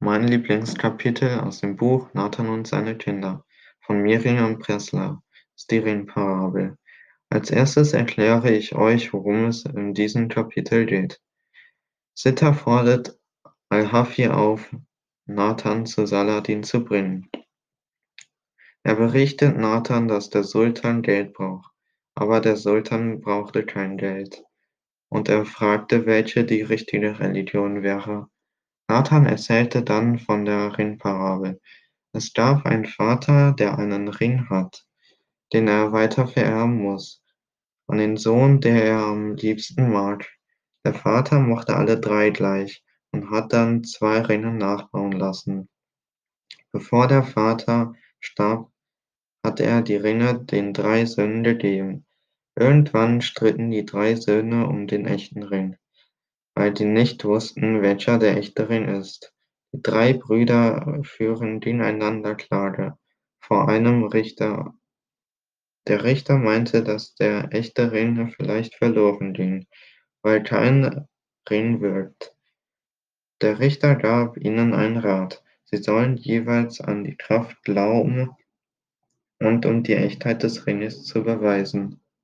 Mein Lieblingskapitel aus dem Buch Nathan und seine Kinder von Miriam Pressler Ringparabel. Als erstes erkläre ich euch, worum es in diesem Kapitel geht. Sitter fordert Al-Hafi auf, Nathan zu Saladin zu bringen. Er berichtet Nathan, dass der Sultan Geld braucht, aber der Sultan brauchte kein Geld. Und er fragte, welche die richtige Religion wäre. Nathan erzählte dann von der Ringparabel. Es gab einen Vater, der einen Ring hat, den er weiter vererben muss, an den Sohn, der er am liebsten mag. Der Vater mochte alle drei gleich und hat dann zwei Ringe nachbauen lassen. Bevor der Vater starb, hat er die Ringe den drei Söhnen gegeben. Irgendwann stritten die drei Söhne um den echten Ring weil die nicht wussten, welcher der echte Ring ist. Die drei Brüder führen gegeneinander Klage vor einem Richter. Der Richter meinte, dass der echte Ring vielleicht verloren ging, weil kein Ring wirkt. Der Richter gab ihnen einen Rat. Sie sollen jeweils an die Kraft glauben und um die Echtheit des Ringes zu beweisen.